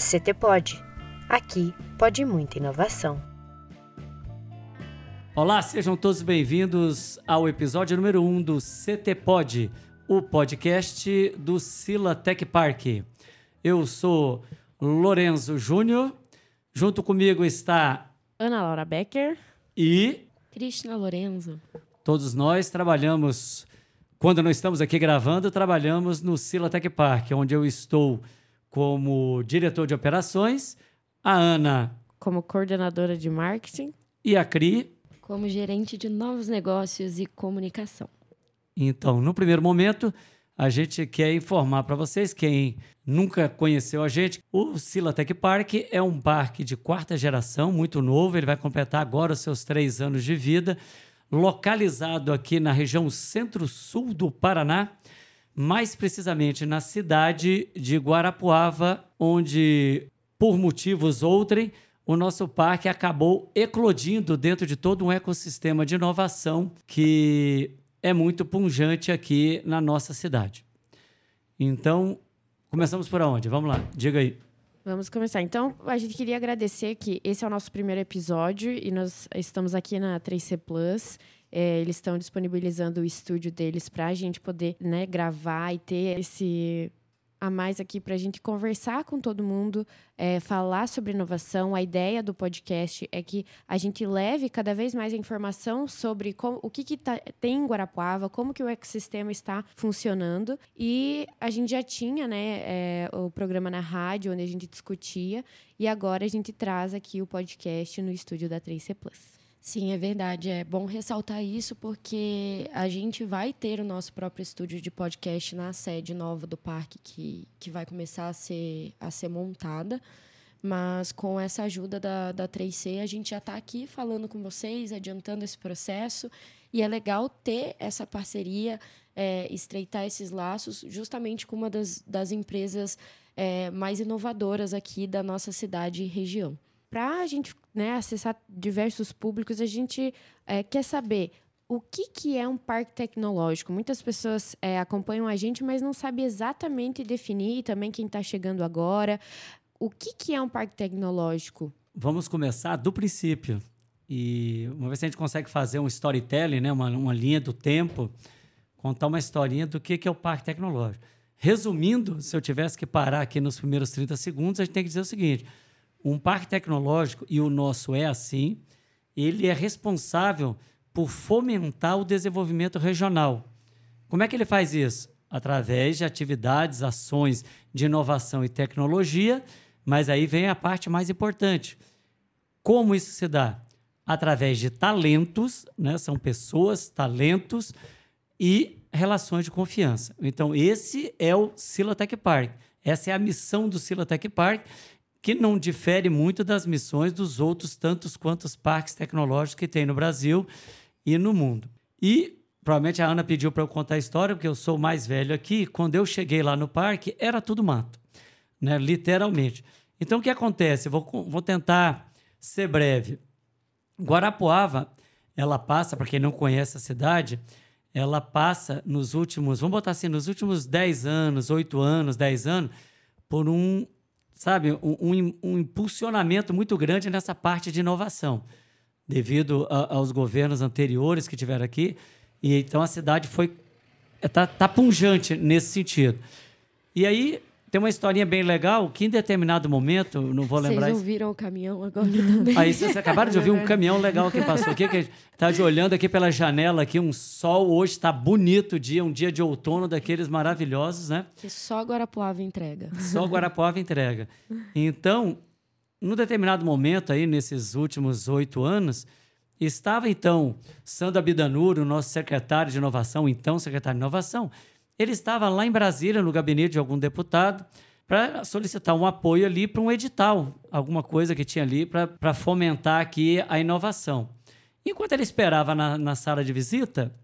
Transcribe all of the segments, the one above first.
CT Pode. Aqui pode muita inovação. Olá, sejam todos bem-vindos ao episódio número 1 um do CT Pod, o podcast do Sila Tech Park. Eu sou Lorenzo Júnior, junto comigo está Ana Laura Becker e Cristina Lorenzo. Todos nós trabalhamos, quando não estamos aqui gravando, trabalhamos no Sila Tech Park, onde eu estou como diretor de operações, a Ana como coordenadora de marketing. e a Cri. Como gerente de novos negócios e comunicação. Então, no primeiro momento, a gente quer informar para vocês, quem nunca conheceu a gente, o Sila Tech Park é um parque de quarta geração, muito novo, ele vai completar agora os seus três anos de vida, localizado aqui na região centro-sul do Paraná, mais precisamente na cidade de Guarapuava, onde, por motivos outrem, o nosso parque acabou eclodindo dentro de todo um ecossistema de inovação que é muito punjante aqui na nossa cidade. Então, começamos por onde? Vamos lá, diga aí. Vamos começar. Então, a gente queria agradecer que esse é o nosso primeiro episódio e nós estamos aqui na 3C Plus. É, eles estão disponibilizando o estúdio deles para a gente poder né, gravar e ter esse a mais aqui para a gente conversar com todo mundo, é, falar sobre inovação. A ideia do podcast é que a gente leve cada vez mais informação sobre como, o que, que tá, tem em Guarapuava, como que o ecossistema está funcionando. E a gente já tinha né, é, o programa na rádio, onde a gente discutia, e agora a gente traz aqui o podcast no estúdio da 3C Plus. Sim, é verdade. É bom ressaltar isso porque a gente vai ter o nosso próprio estúdio de podcast na sede nova do parque que, que vai começar a ser, a ser montada. Mas com essa ajuda da, da 3C, a gente já está aqui falando com vocês, adiantando esse processo. E é legal ter essa parceria, é, estreitar esses laços, justamente com uma das, das empresas é, mais inovadoras aqui da nossa cidade e região para a gente né, acessar diversos públicos, a gente é, quer saber o que, que é um parque tecnológico. Muitas pessoas é, acompanham a gente, mas não sabem exatamente definir, também quem está chegando agora. O que, que é um parque tecnológico? Vamos começar do princípio. E uma vez que a gente consegue fazer um storytelling, né, uma, uma linha do tempo, contar uma historinha do que, que é o parque tecnológico. Resumindo, se eu tivesse que parar aqui nos primeiros 30 segundos, a gente tem que dizer o seguinte: um parque tecnológico, e o nosso é assim, ele é responsável por fomentar o desenvolvimento regional. Como é que ele faz isso? Através de atividades, ações de inovação e tecnologia, mas aí vem a parte mais importante. Como isso se dá? Através de talentos, né? são pessoas, talentos e relações de confiança. Então, esse é o Silotech Park. Essa é a missão do Silotech Park que não difere muito das missões dos outros tantos quantos parques tecnológicos que tem no Brasil e no mundo. E provavelmente a Ana pediu para eu contar a história, porque eu sou mais velho aqui. Quando eu cheguei lá no parque, era tudo mato, né? literalmente. Então, o que acontece? Vou, vou tentar ser breve. Guarapuava, ela passa, para quem não conhece a cidade, ela passa nos últimos, vamos botar assim, nos últimos 10 anos, 8 anos, 10 anos, por um sabe, um, um, impulsionamento muito grande nessa parte de inovação, devido a, aos governos anteriores que tiveram aqui. E então a cidade foi está tá punjante nesse sentido. E aí tem uma historinha bem legal que em determinado momento, não vou lembrar. Vocês ouviram o caminhão agora também. Aí vocês acabaram de ouvir um caminhão legal que passou aqui, que está de olhando aqui pela janela aqui, um sol hoje está bonito dia, um dia de outono daqueles maravilhosos, né? Que só Guarapuava entrega. Só Guarapuava entrega. Então, num determinado momento aí, nesses últimos oito anos, estava então Sandra Bidanuro, o nosso secretário de inovação, então secretário de inovação, ele estava lá em Brasília, no gabinete de algum deputado, para solicitar um apoio ali para um edital, alguma coisa que tinha ali para fomentar aqui a inovação. Enquanto ele esperava na, na sala de visita,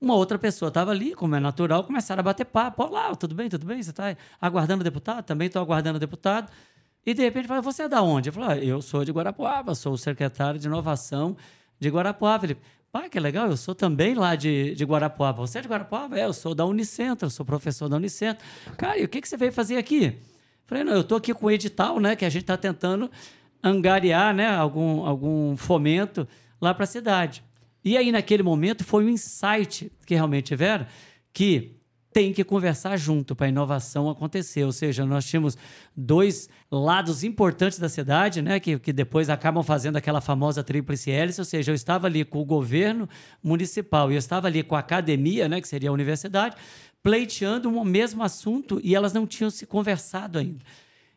uma outra pessoa estava ali, como é natural, começaram a bater papo. Olá, tudo bem, tudo bem? Você está aguardando o deputado? Também estou aguardando o deputado. E de repente fala, você é da onde? Eu falo, ah, eu sou de Guarapuava, sou o secretário de inovação de Guarapuava. Ele, Pai, que legal, eu sou também lá de, de Guarapuava. Você é de Guarapuava? É, eu sou da Unicentro, sou professor da Unicentro. Cara, e o que, que você veio fazer aqui? Falei, não, eu estou aqui com o edital, né, que a gente está tentando angariar né, algum, algum fomento lá para a cidade. E aí, naquele momento, foi um insight que realmente tiveram que tem que conversar junto para a inovação acontecer. Ou seja, nós tínhamos dois lados importantes da cidade, né, que, que depois acabam fazendo aquela famosa tríplice hélice. Ou seja, eu estava ali com o governo municipal e eu estava ali com a academia, né, que seria a universidade, pleiteando um mesmo assunto e elas não tinham se conversado ainda.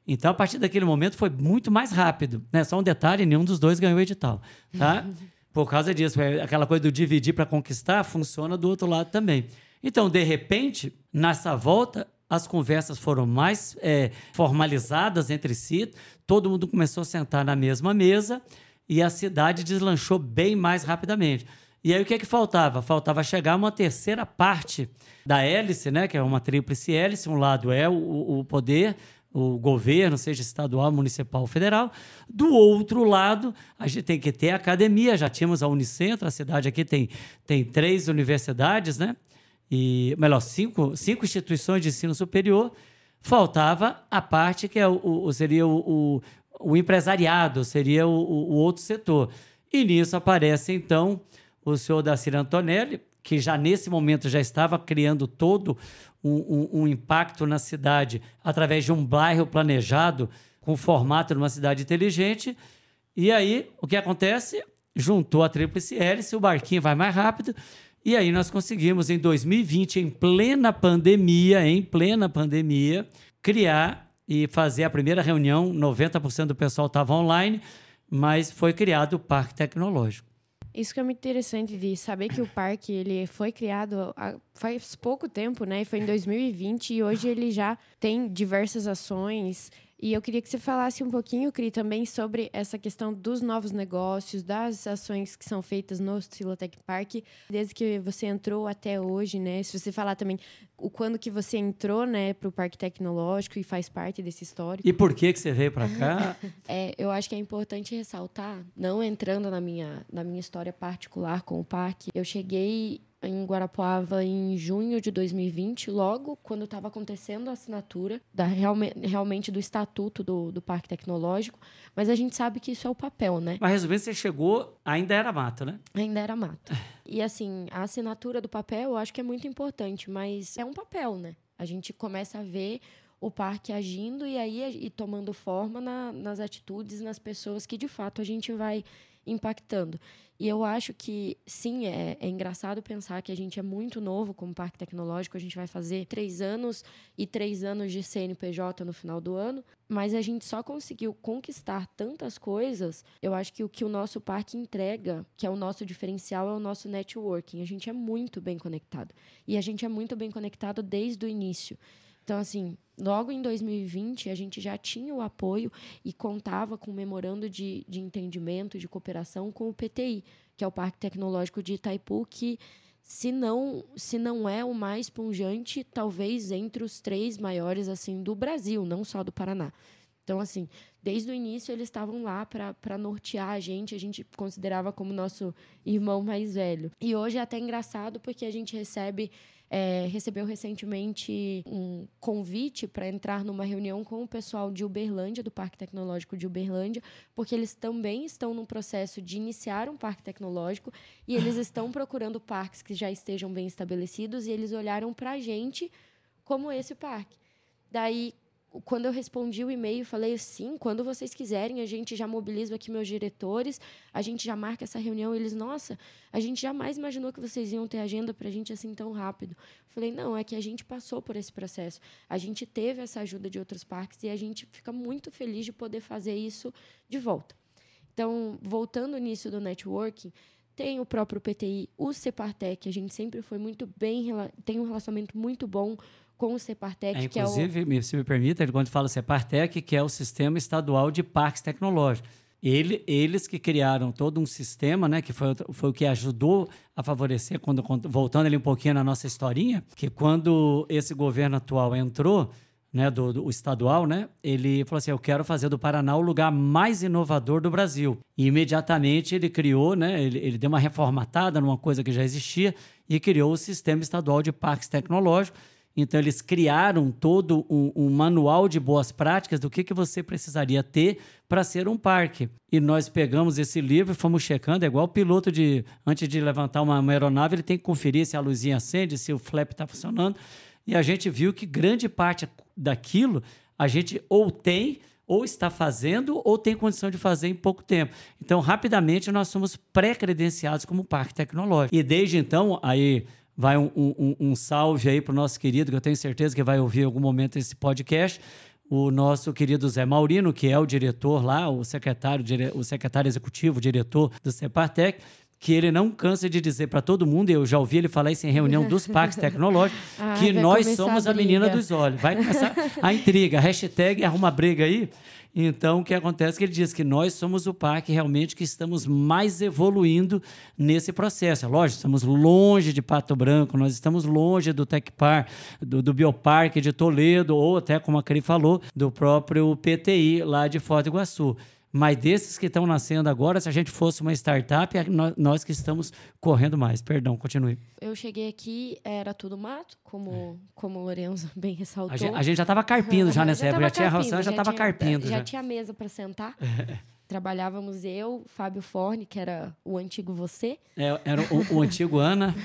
Então, a partir daquele momento, foi muito mais rápido. Né? Só um detalhe: nenhum dos dois ganhou o edital. Tá? Por causa disso, é aquela coisa do dividir para conquistar funciona do outro lado também. Então, de repente, nessa volta, as conversas foram mais é, formalizadas entre si, todo mundo começou a sentar na mesma mesa e a cidade deslanchou bem mais rapidamente. E aí o que é que faltava? Faltava chegar uma terceira parte da hélice, né, que é uma tríplice hélice. Um lado é o, o poder, o governo, seja estadual, municipal federal. Do outro lado, a gente tem que ter academia. Já tínhamos a Unicentro, a cidade aqui tem, tem três universidades, né? E melhor, cinco, cinco instituições de ensino superior, faltava a parte que é o, o seria o, o, o, empresariado, seria o, o, outro setor. E nisso aparece, então, o senhor Dacir Antonelli, que já nesse momento já estava criando todo um, um, um impacto na cidade através de um bairro planejado com o formato de uma cidade inteligente. E aí, o que acontece? Juntou a tríplice hélice, o barquinho vai mais rápido e aí nós conseguimos, em 2020, em plena pandemia, em plena pandemia, criar e fazer a primeira reunião. 90% do pessoal estava online, mas foi criado o Parque Tecnológico. Isso que é muito interessante de saber que o parque ele foi criado faz pouco tempo, né? Foi em 2020 e hoje ele já tem diversas ações e eu queria que você falasse um pouquinho, Cri, também sobre essa questão dos novos negócios, das ações que são feitas no Silotech Park, desde que você entrou até hoje, né? Se você falar também o quando que você entrou, né, para o Parque Tecnológico e faz parte desse histórico. E por que que você veio para cá? é, eu acho que é importante ressaltar, não entrando na minha, na minha história particular com o parque, eu cheguei em Guarapuava em junho de 2020, logo quando estava acontecendo a assinatura da, realme, realmente do estatuto do, do Parque Tecnológico. Mas a gente sabe que isso é o papel, né? Mas resumindo, você chegou, ainda era mato, né? Ainda era mato. E assim, a assinatura do papel eu acho que é muito importante, mas é um papel, né? A gente começa a ver o parque agindo e aí e tomando forma na, nas atitudes, nas pessoas que de fato a gente vai impactando. E eu acho que, sim, é, é, engraçado pensar que a gente é muito novo como parque tecnológico. A gente vai fazer três anos e três anos de CNPJ no final do ano. Mas a gente só conseguiu conquistar tantas coisas. Eu acho que o que o nosso parque entrega, que é o nosso diferencial, é o nosso networking. A gente é muito bem conectado. E a gente é muito bem conectado desde o início. Então, assim, logo em 2020, a gente já tinha o apoio e contava com um memorando de, de entendimento, de cooperação com o PTI, que é o Parque Tecnológico de Itaipu, que, se não, se não é o mais punjante, talvez entre os três maiores assim do Brasil, não só do Paraná. Então, assim, desde o início eles estavam lá para nortear a gente, a gente considerava como nosso irmão mais velho. E hoje é até engraçado porque a gente recebe é, recebeu recentemente um convite para entrar numa reunião com o pessoal de Uberlândia, do Parque Tecnológico de Uberlândia, porque eles também estão no processo de iniciar um parque tecnológico e eles estão procurando parques que já estejam bem estabelecidos e eles olharam para a gente como esse parque. Daí, quando eu respondi o e-mail, falei sim, quando vocês quiserem, a gente já mobiliza aqui meus diretores, a gente já marca essa reunião. Eles, nossa, a gente jamais imaginou que vocês iam ter agenda para a gente assim tão rápido. Falei, não, é que a gente passou por esse processo. A gente teve essa ajuda de outros parques e a gente fica muito feliz de poder fazer isso de volta. Então, voltando nisso do networking, tem o próprio PTI, o Cepartec, a gente sempre foi muito bem, tem um relacionamento muito bom com o Cepartec, é, que é o... Inclusive, se me permite, quando fala Cepartec, que é o Sistema Estadual de Parques Tecnológicos. Ele, eles que criaram todo um sistema, né, que foi, foi o que ajudou a favorecer, quando, voltando ali um pouquinho na nossa historinha, que quando esse governo atual entrou, né, do, do estadual, né, ele falou assim, eu quero fazer do Paraná o lugar mais inovador do Brasil. E imediatamente ele criou, né, ele, ele deu uma reformatada numa coisa que já existia e criou o Sistema Estadual de Parques Tecnológicos, Então, eles criaram todo um, um manual de boas práticas do que, que você precisaria ter para ser um parque. E nós pegamos esse livro e fomos checando, é igual o piloto de, antes de levantar uma, uma aeronave, ele tem que conferir se a luzinha acende, se o flap está funcionando. E a gente viu que grande parte daquilo a gente ou tem ou está fazendo ou tem condição de fazer em pouco tempo. Então, rapidamente, nós somos pré-credenciados como parque tecnológico. E desde então, aí vai um, um, um salve aí para o nosso querido, que eu tenho certeza que vai ouvir em algum momento esse podcast, o nosso querido Zé Maurino, que é o diretor lá, o secretário, o secretário executivo, o diretor do Cepartec, que ele não cansa de dizer para todo mundo, eu já ouvi ele falar isso em reunião dos parques tecnológicos, ah, que nós somos a, a, menina dos olhos. Vai começar a intriga, hashtag arruma briga aí. Então, o que acontece é que ele diz que nós somos o parque realmente que estamos mais evoluindo nesse processo. É lógico, estamos longe de Pato Branco, nós estamos longe do Tecpar, do, do Bioparque de Toledo, ou até, como a Cri falou, do próprio PTI lá de Foz do Iguaçu. Mas desses que estão nascendo agora, se a gente fosse uma startup, é nós que estamos correndo mais. Perdão, continue. Eu cheguei aqui, era tudo mato, como, é. como o Lorenzo bem ressaltou. A gente, a gente já estava carpindo já nessa época, já tinha roção, já estava carpindo. Já, já tinha mesa para sentar. É. Trabalhávamos eu, Fábio Forne, que era o antigo você. É, era o, o antigo Ana.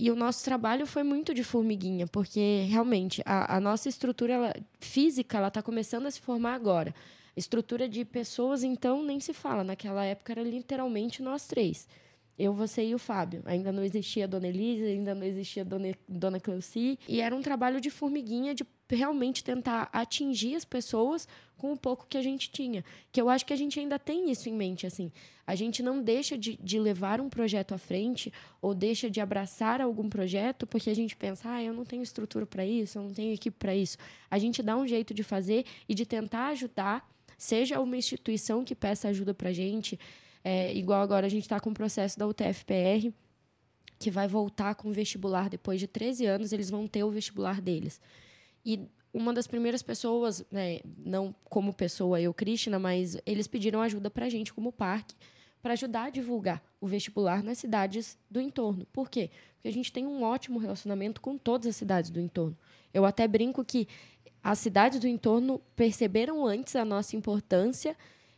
E o nosso trabalho foi muito de formiguinha, porque realmente a, a nossa estrutura ela, física ela está começando a se formar agora. Estrutura de pessoas, então, nem se fala. Naquela época era literalmente nós três. Eu, você e o Fábio. Ainda não existia a Dona Elisa, ainda não existia a Dona, Dona Cleuci. E era um trabalho de formiguinha, de realmente tentar atingir as pessoas com o pouco que a gente tinha. Que eu acho que a gente ainda tem isso em mente, assim. A gente não deixa de, de levar um projeto à frente ou deixa de abraçar algum projeto porque a gente pensa, ah, eu não tenho estrutura para isso, eu não tenho equipe para isso. A gente dá um jeito de fazer e de tentar ajudar seja uma instituição que peça ajuda para a gente, é, igual agora a gente está com o processo da UTFPR, que vai voltar com o vestibular depois de 13 anos, eles vão ter o vestibular deles. E uma das primeiras pessoas, né, não como pessoa eu, Cristina, mas eles pediram ajuda para a gente como parque, para ajudar a divulgar o vestibular nas cidades do entorno. Por quê? Porque a gente tem um ótimo relacionamento com todas as cidades do entorno. Eu até brinco que as cidades do entorno perceberam antes a nossa importância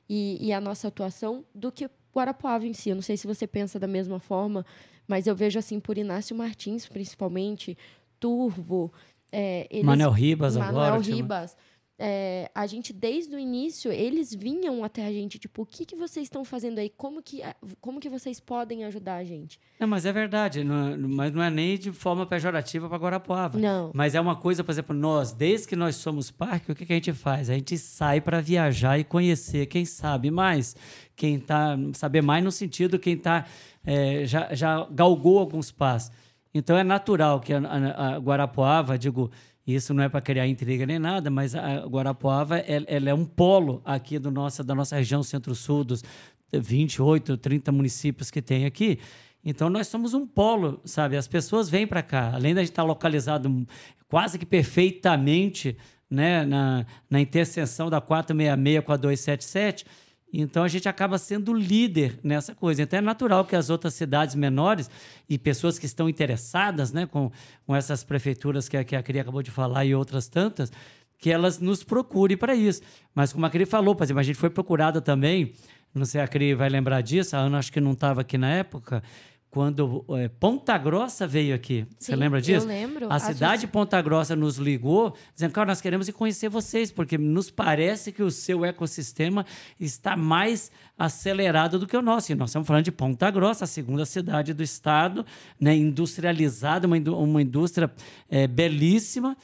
e, e, a nossa atuação do que Guarapuava em si. Eu não sei se você pensa da mesma forma, mas eu vejo assim por Inácio Martins, principalmente, Turvo. É, eles, Manuel Ribas Manuel agora. Manuel Ribas é, a gente, desde o início, eles vinham até a gente, tipo, o que, que vocês estão fazendo aí? Como que, como que vocês podem ajudar a gente? Não, mas é verdade, não é, mas não é nem de forma pejorativa para Guarapuava. Não. Mas é uma coisa, por exemplo, nós, desde que nós somos parque, o que, que a gente faz? A gente sai para viajar e conhecer quem sabe mais, quem tá, saber mais no sentido quem tá, é, já, já galgou alguns passos. Então é natural que a, a, a Guarapuava, digo, isso não é para criar intriga nem nada, mas a Guarapuava ela, ela é um polo aqui do nossa, da nossa região centro-sul, dos 28, 30 municípios que tem aqui. Então nós somos um polo, sabe? As pessoas vêm para cá, além da gente estar localizado quase que perfeitamente né, na, na interseção da 466 com a 277 então a gente acaba sendo líder nessa coisa. Então é natural que as outras cidades menores e pessoas que estão interessadas né, com, com essas prefeituras que a, que a Cria acabou de falar e outras tantas, que elas nos procurem para isso. Mas como a Cri falou, por exemplo, a gente foi procurada também, não sei se a Cri vai lembrar disso, a Ana acho que não estava aqui na época, quando é, Ponta Grossa veio aqui. Sim, Você lembra disso? Eu lembro. A, cidade de Ponta Grossa nos ligou, dizendo: cara, nós queremos conhecer vocês, porque nos parece que o seu ecossistema está mais acelerado do que o nosso. E nós estamos falando de Ponta Grossa, a segunda cidade do estado, né, industrializada, uma, uma indústria é, belíssima.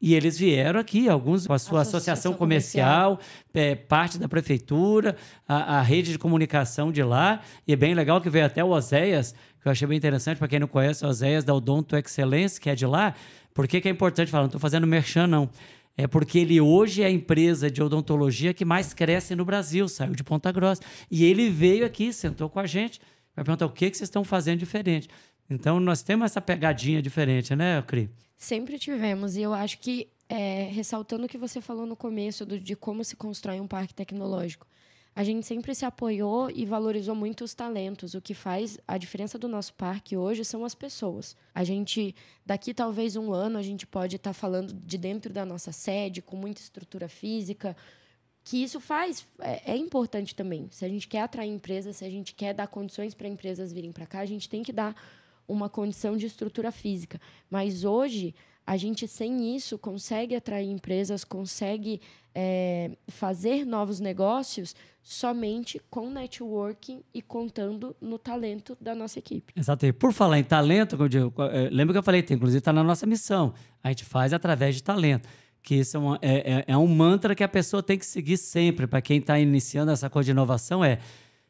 E eles vieram aqui, alguns com a sua associação, associação comercial, comercial. É, parte da prefeitura, a, a, rede de comunicação de lá. E é bem legal que veio até o Oséias, que eu achei bem interessante, para quem não conhece, o Oséias da Odonto Excellence, que é de lá. Por que, que é importante falar? Não estou fazendo merchan, não. É porque ele hoje é a empresa de odontologia que mais cresce no Brasil, saiu de Ponta Grossa. E ele veio aqui, sentou com a gente, para perguntar o que, que vocês estão fazendo diferente. Então, nós temos essa pegadinha diferente, né, Cri? Sempre tivemos. E eu acho que, é, ressaltando o que você falou no começo do, de como se constrói um parque tecnológico, a gente sempre se apoiou e valorizou muito os talentos. O que faz a diferença do nosso parque hoje são as pessoas. A gente, daqui talvez um ano, a gente pode estar tá falando de dentro da nossa sede, com muita estrutura física, que isso faz é, é, importante também. Se a gente quer atrair empresas, se a gente quer dar condições para empresas virem para cá, a gente tem que dar uma condição de estrutura física. Mas hoje a gente sem isso consegue atrair empresas, consegue é, fazer novos negócios somente com networking e contando no talento da nossa equipe. Exato. E por falar em talento, é, lembra que eu falei, inclusive está na nossa missão. A gente faz através de talento. Que isso é, uma, é, é, é um mantra que a pessoa tem que seguir sempre. Para quem está iniciando essa coisa de inovação, é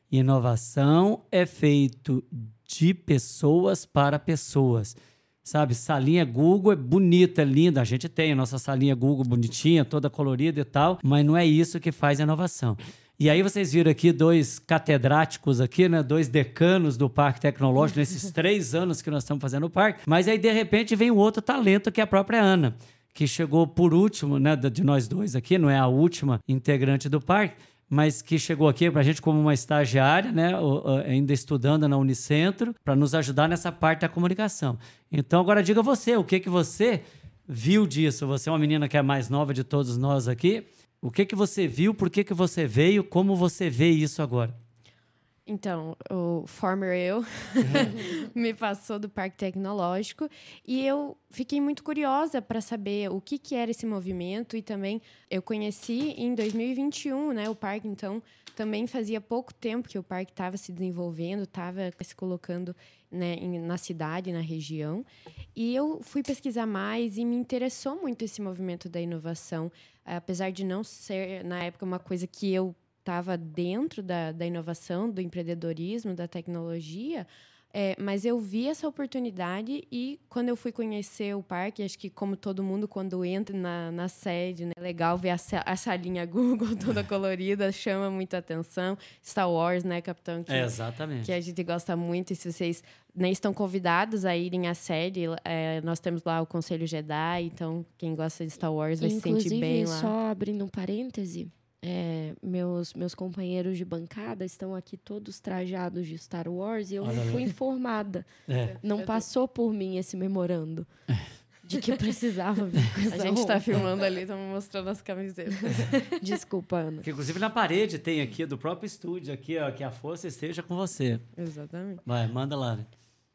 inovação é feito de pessoas para pessoas sabe? Salinha Google é bonita, é linda. A gente tem a nossa salinha Google bonitinha, toda colorida e tal, mas não é isso que faz a inovação. E aí vocês viram aqui dois catedráticos aqui, né? Dois decanos do Parque Tecnológico nesses três anos que nós estamos fazendo o parque. Mas aí, de repente, vem um outro talento que é a própria Ana, que chegou por último, né? De nós dois aqui, não é a última integrante do parque, mas que chegou aqui para a gente como uma estagiária, né, ainda estudando na Unicentro, para nos ajudar nessa parte da comunicação. Então, agora diga você, o que, que você viu disso? Você é uma menina que é mais nova de todos nós aqui. O que, que você viu, por que, que você veio, como você vê isso agora? Então, o former eu me passou do Parque Tecnológico e eu fiquei muito curiosa para saber o que, que era esse movimento e também eu conheci em 2021, né, o parque, então também fazia pouco tempo que o parque estava se desenvolvendo, estava se colocando né, na cidade, na região. E eu fui pesquisar mais e me interessou muito esse movimento da inovação, apesar de não ser, na época, uma coisa que eu estava dentro da, da inovação, do empreendedorismo, da tecnologia, é, mas eu vi essa oportunidade e quando eu fui conhecer o parque, acho que como todo mundo, quando entra na, na sede, né, é legal ver a, a salinha Google toda colorida, chama muita atenção. Star Wars, né, Capitão? Que, é, exatamente. Que a gente gosta muito. E se vocês nem estão convidados a irem à sede, é, nós temos lá o Conselho Jedi, então quem gosta de Star Wars vai Inclusive, se sentir bem lá. só abrindo um parêntese, é, meus, meus companheiros de bancada estão aqui todos trajados de Star Wars e eu não fui informada. É. Não passou por mim esse memorando. De que precisava vir A gente está filmando ali, estamos mostrando as camisetas. Desculpa, Ana. Que, inclusive na parede tem aqui, do próprio estúdio, aqui, ó, que a força esteja com você. Exatamente. Vai, manda lá.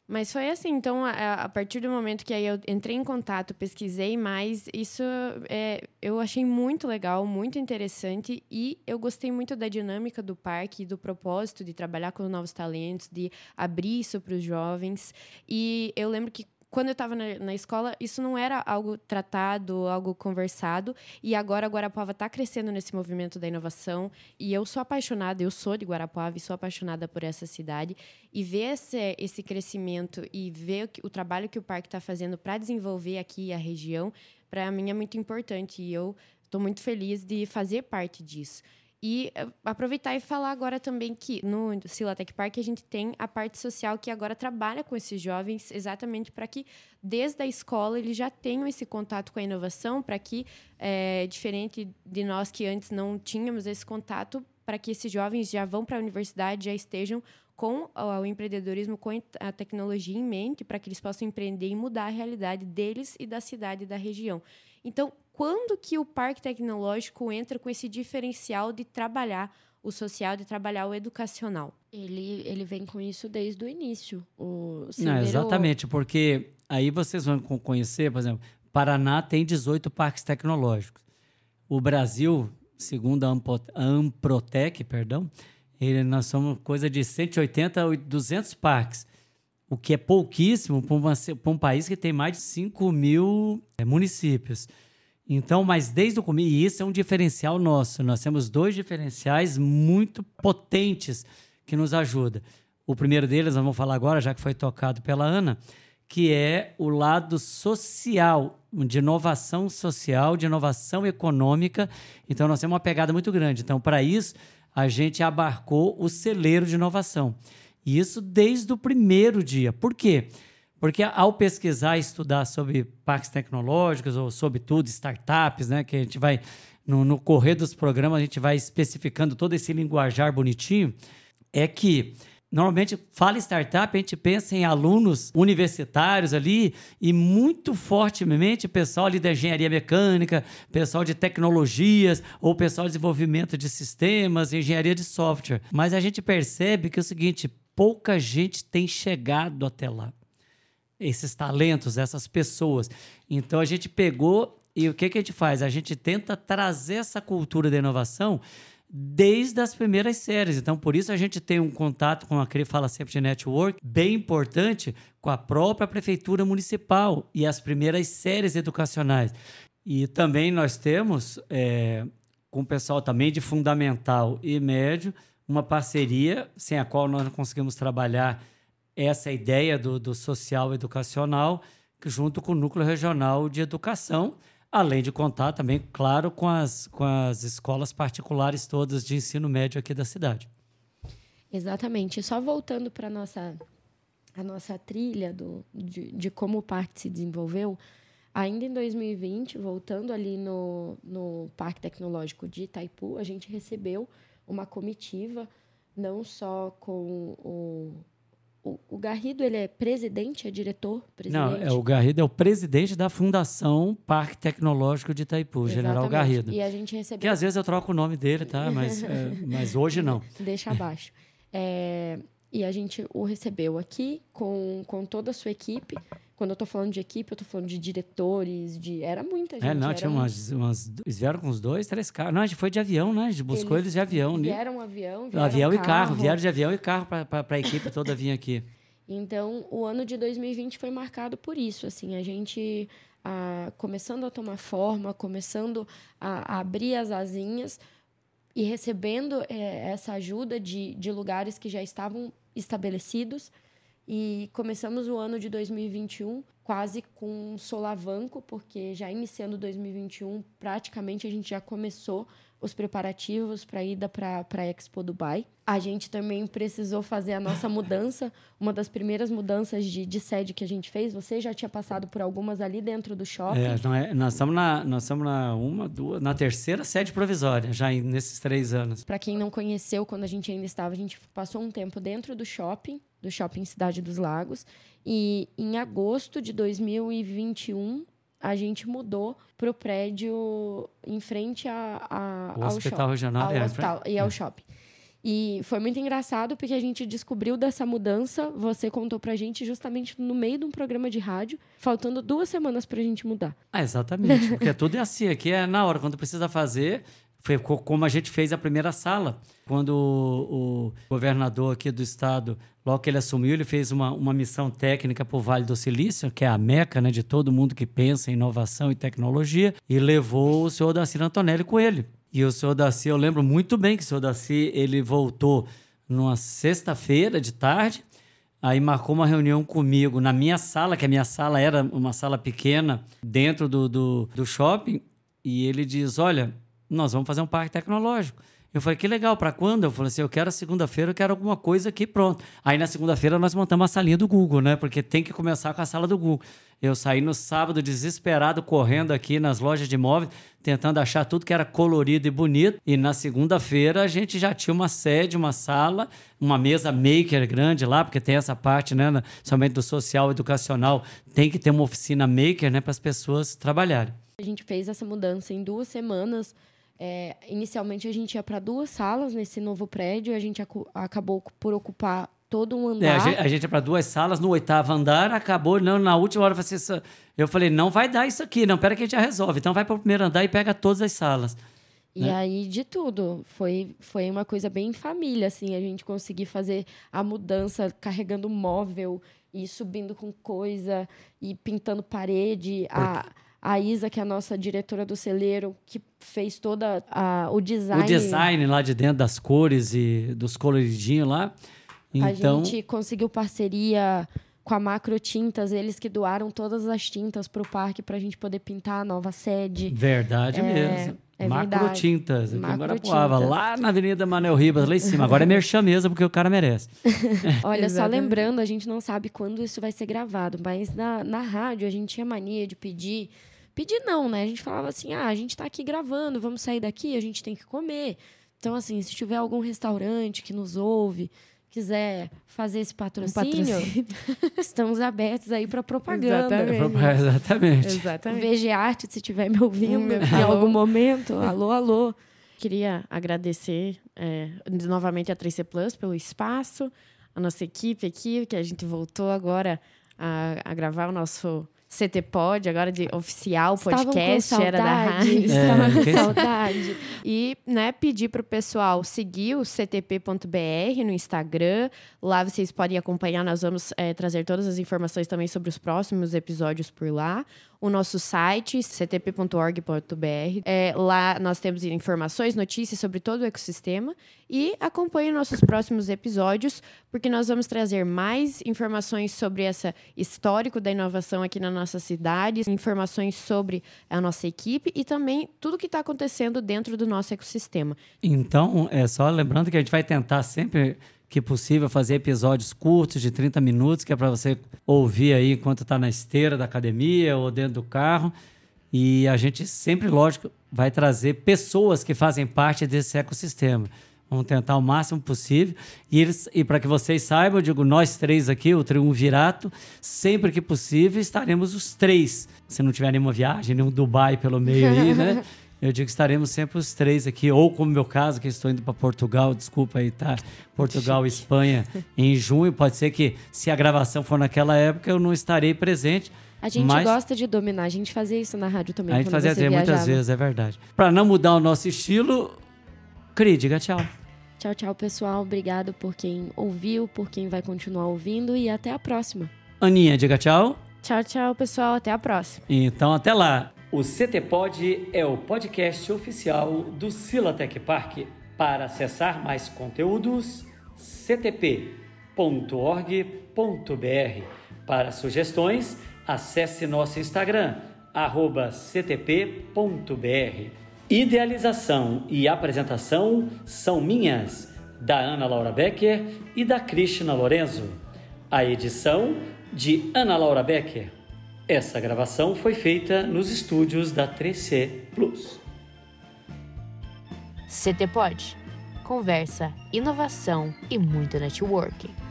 Mas foi assim, então, a, a, partir do momento que aí eu entrei em contato, pesquisei mais, isso é, eu achei muito legal, muito interessante e eu gostei muito da dinâmica do parque, do propósito de trabalhar com novos talentos, de abrir isso para os jovens. E eu lembro que quando eu estava na, na, escola, isso não era algo tratado, algo conversado. E agora Guarapuava está crescendo nesse movimento da inovação. E eu sou apaixonada, eu sou de Guarapuava e sou apaixonada por essa cidade. E ver esse, esse crescimento e ver o, o trabalho que o parque está fazendo para desenvolver aqui a região, para mim é muito importante. E eu estou muito feliz de fazer parte disso. E eh, aproveitar e falar agora também que no Silatec Park a gente tem a parte social que agora trabalha com esses jovens exatamente para que desde a escola eles já tenham esse contato com a inovação, para que, é, diferente de nós que antes não tínhamos esse contato, para que esses jovens já vão para a universidade, já estejam com o empreendedorismo, com a tecnologia em mente, para que eles possam empreender e mudar a realidade deles e da cidade e da região. Então, quando que o parque tecnológico entra com esse diferencial de trabalhar o social, de trabalhar o educacional? Ele, ele vem com isso desde o início. O Não, exatamente, porque aí vocês vão conhecer, por exemplo, Paraná tem 18 parques tecnológicos. O Brasil, segundo a Amprotec, perdão, ele, nós somos coisa de 180 a 200 parques, o que é pouquíssimo para um país que tem mais de 5 mil é, municípios. Então, mas desde o começo, e isso é um diferencial nosso. Nós temos dois diferenciais muito potentes que nos ajudam. O primeiro deles, nós vamos falar agora, já que foi tocado pela Ana, que é o lado social, de inovação social, de inovação econômica. Então, nós temos uma pegada muito grande. Então, para isso, a gente abarcou o celeiro de inovação. E isso desde o primeiro dia. Por quê? Porque ao pesquisar e estudar sobre parques tecnológicos ou sobre tudo, startups, né, que a gente vai no, no correr dos programas a gente vai especificando todo esse linguajar bonitinho, é que Normalmente, fala startup, a gente pensa em alunos universitários ali e muito fortemente pessoal ali da engenharia mecânica, pessoal de tecnologias ou pessoal de desenvolvimento de sistemas, engenharia de software. Mas a gente percebe que é o seguinte, pouca gente tem chegado até lá. Esses talentos, essas pessoas. Então a gente pegou e o que, que a gente faz? A gente tenta trazer essa cultura da inovação desde as primeiras séries. Então, por isso a gente tem um contato com a que fala sempre de network bem importante com a própria prefeitura municipal e as primeiras séries educacionais. E também nós temos, é, com o pessoal também de fundamental e médio, uma parceria sem a qual nós não conseguimos trabalhar essa ideia do, do social educacional, junto com o Núcleo Regional de Educação, Além de contar também, claro, com as, com as escolas particulares todas de ensino médio aqui da cidade. Exatamente. Só voltando para a nossa, a nossa trilha do, de, de como o parque se desenvolveu, ainda em 2020, voltando ali no, no Parque Tecnológico de Itaipu, a gente recebeu uma comitiva, não só com o o, o Garrido ele é presidente, é diretor? Presidente? Não, é, o Garrido é o presidente da Fundação Parque Tecnológico de Itaipu, Exatamente. General Garrido. E a gente recebeu. Que às vezes eu troco o nome dele, tá? Mas, é, mas hoje não. Deixa abaixo. É, e a gente o recebeu aqui com, com toda a sua equipe. Quando eu estou falando de equipe, eu estou falando de diretores, de. Era muita é, gente. É, não, tinha umas, umas. Eles vieram com uns dois, três carros. Não, a gente foi de avião, né? A gente buscou eles, eles de avião. Né? Vieram avião, vieram Avião carro. e carro, vieram de avião e carro para a equipe toda vir aqui. Então, o ano de 2020 foi marcado por isso. Assim, a gente a, começando a tomar forma, começando a, a abrir as asinhas e recebendo é, essa ajuda de, de lugares que já estavam estabelecidos e começamos o ano de 2021 quase com um solavanco, porque já iniciando 2021, praticamente a gente já começou os preparativos para a ida para a Expo Dubai. A gente também precisou fazer a nossa mudança, uma das primeiras mudanças de, de sede que a gente fez. Você já tinha passado por algumas ali dentro do shopping? É, é, nós estamos na, nós estamos na uma, duas, na terceira sede provisória já nesses três anos. Para quem não conheceu, quando a gente ainda estava, a gente passou um tempo dentro do shopping, do shopping Cidade dos Lagos, e em agosto de 2021 a gente mudou para o prédio em frente a, a, ao Hospital shopping, Regional ao é, hospital, e ao é. shopping. E foi muito engraçado porque a gente descobriu dessa mudança, você contou pra gente justamente no meio de um programa de rádio, faltando duas semanas pra gente mudar. Ah, exatamente. Porque tudo é assim, aqui é na hora, quando precisa fazer, foi como a gente fez a primeira sala. Quando o, governador aqui do estado, logo que ele assumiu, ele fez uma, uma missão técnica para o Vale do Silício, que é a meca né, de todo mundo que pensa em inovação e tecnologia, e levou o senhor Daci Antonelli com ele. E o senhor Daci, eu lembro muito bem que o senhor Daci, ele voltou numa sexta-feira de tarde, aí marcou uma reunião comigo na minha sala, que a minha sala era uma sala pequena, dentro do, do, do shopping, e ele diz, olha nós vamos fazer um parque tecnológico. Eu falei, que legal, para quando? Eu falei assim, eu quero segunda-feira, eu quero alguma coisa aqui, pronto. Aí na segunda-feira nós montamos a salinha do Google, né? Porque tem que começar com a sala do Google. Eu saí no sábado desesperado, correndo aqui nas lojas de imóveis, tentando achar tudo que era colorido e bonito. E na segunda-feira a gente já tinha uma sede, uma sala, uma mesa maker grande lá, porque tem essa parte, né? Somente do social educacional, tem que ter uma oficina maker, né? Para as pessoas trabalharem. A gente fez essa mudança em duas semanas é, inicialmente a gente ia para duas salas nesse novo prédio, a gente ac acabou por ocupar todo um andar. É, a gente, a gente ia para duas salas no oitavo andar, acabou, não, na última hora eu falei, não vai dar isso aqui, não, pera que a gente já resolve. Então vai para o primeiro andar e pega todas as salas. E né? aí, de tudo. Foi, foi uma coisa bem família, assim, a gente conseguir fazer a mudança carregando móvel e subindo com coisa e pintando parede. Porque... A a Isa, que é a nossa diretora do celeiro, que fez toda a, o design. O design lá de dentro das cores e dos coloridinhos lá. Então... A gente conseguiu parceria com a Macro Tintas, eles que doaram todas as tintas para o parque para a gente poder pintar a nova sede. Verdade é, mesmo. É Macro verdade. Tintas, aqui Macro em Guarapuava, lá na Avenida Manel Ribas, lá em cima. Agora é merchan mesmo, porque o cara merece. Olha, só lembrando, a gente não sabe quando isso vai ser gravado, mas na, na rádio a gente tinha mania de pedir pedir não, né? A gente falava assim: ah, a gente tá aqui gravando, vamos sair daqui, a gente tem que comer. Então, assim, se tiver algum restaurante que nos ouve, quiser fazer esse patrocínio, um patrocínio. estamos abertos aí para propaganda. Exatamente. Exatamente. Exatamente. VG Arte, se estiver me ouvindo hum, em algum momento, alô, alô. Queria agradecer é, novamente a 3C Plus pelo espaço, a nossa equipe aqui, que a gente voltou agora a, a gravar o nosso CT Pod, agora de oficial podcast, era da rádio. Estavam com é, saudade. E né, pedir para o pessoal seguir o ctp.br no Instagram. Lá vocês podem acompanhar, nós vamos é, trazer todas as informações também sobre os próximos episódios por lá o nosso site, ctp.org.br. É, lá nós temos informações, notícias sobre todo o ecossistema e acompanhe nossos próximos episódios, porque nós vamos trazer mais informações sobre esse histórico da inovação aqui na nossa cidade, informações sobre a nossa equipe e também tudo que está acontecendo dentro do nosso ecossistema. Então, é só lembrando que a gente vai tentar sempre que possível fazer episódios curtos de 30 minutos, que é para você ouvir aí enquanto está na esteira da academia ou dentro do carro. E a gente sempre, lógico, vai trazer pessoas que fazem parte desse ecossistema. Vamos tentar o máximo possível. E, e para que vocês saibam, eu digo, nós três aqui, o Triunvirato, sempre que possível estaremos os três. Se não tiver nenhuma viagem, nenhum Dubai pelo meio aí, né? Eu digo que estaremos sempre os três aqui, ou como meu caso, que estou indo para Portugal, desculpa aí, tá? Portugal e Espanha em junho. Pode ser que, se a gravação for naquela época, eu não estarei presente. A gente mas... gosta de dominar, a gente fazia isso na rádio também. A gente fazia dizer, muitas vezes, é verdade. Para não mudar o nosso estilo, Cri, diga tchau. Tchau, tchau, pessoal. Obrigado por quem ouviu, por quem vai continuar ouvindo e até a próxima. Aninha, diga tchau. Tchau, tchau, pessoal. Até a próxima. Então, até lá. O CTPod é o podcast oficial do Silatec Park. Para acessar mais conteúdos, ctp.org.br. Para sugestões, acesse nosso Instagram, ctp.br. Idealização e apresentação são minhas, da Ana Laura Becker e da Cristina Lorenzo. A edição de Ana Laura Becker. Essa gravação foi feita nos estúdios da 3C Plus. CT Pod. Conversa, inovação e muito networking.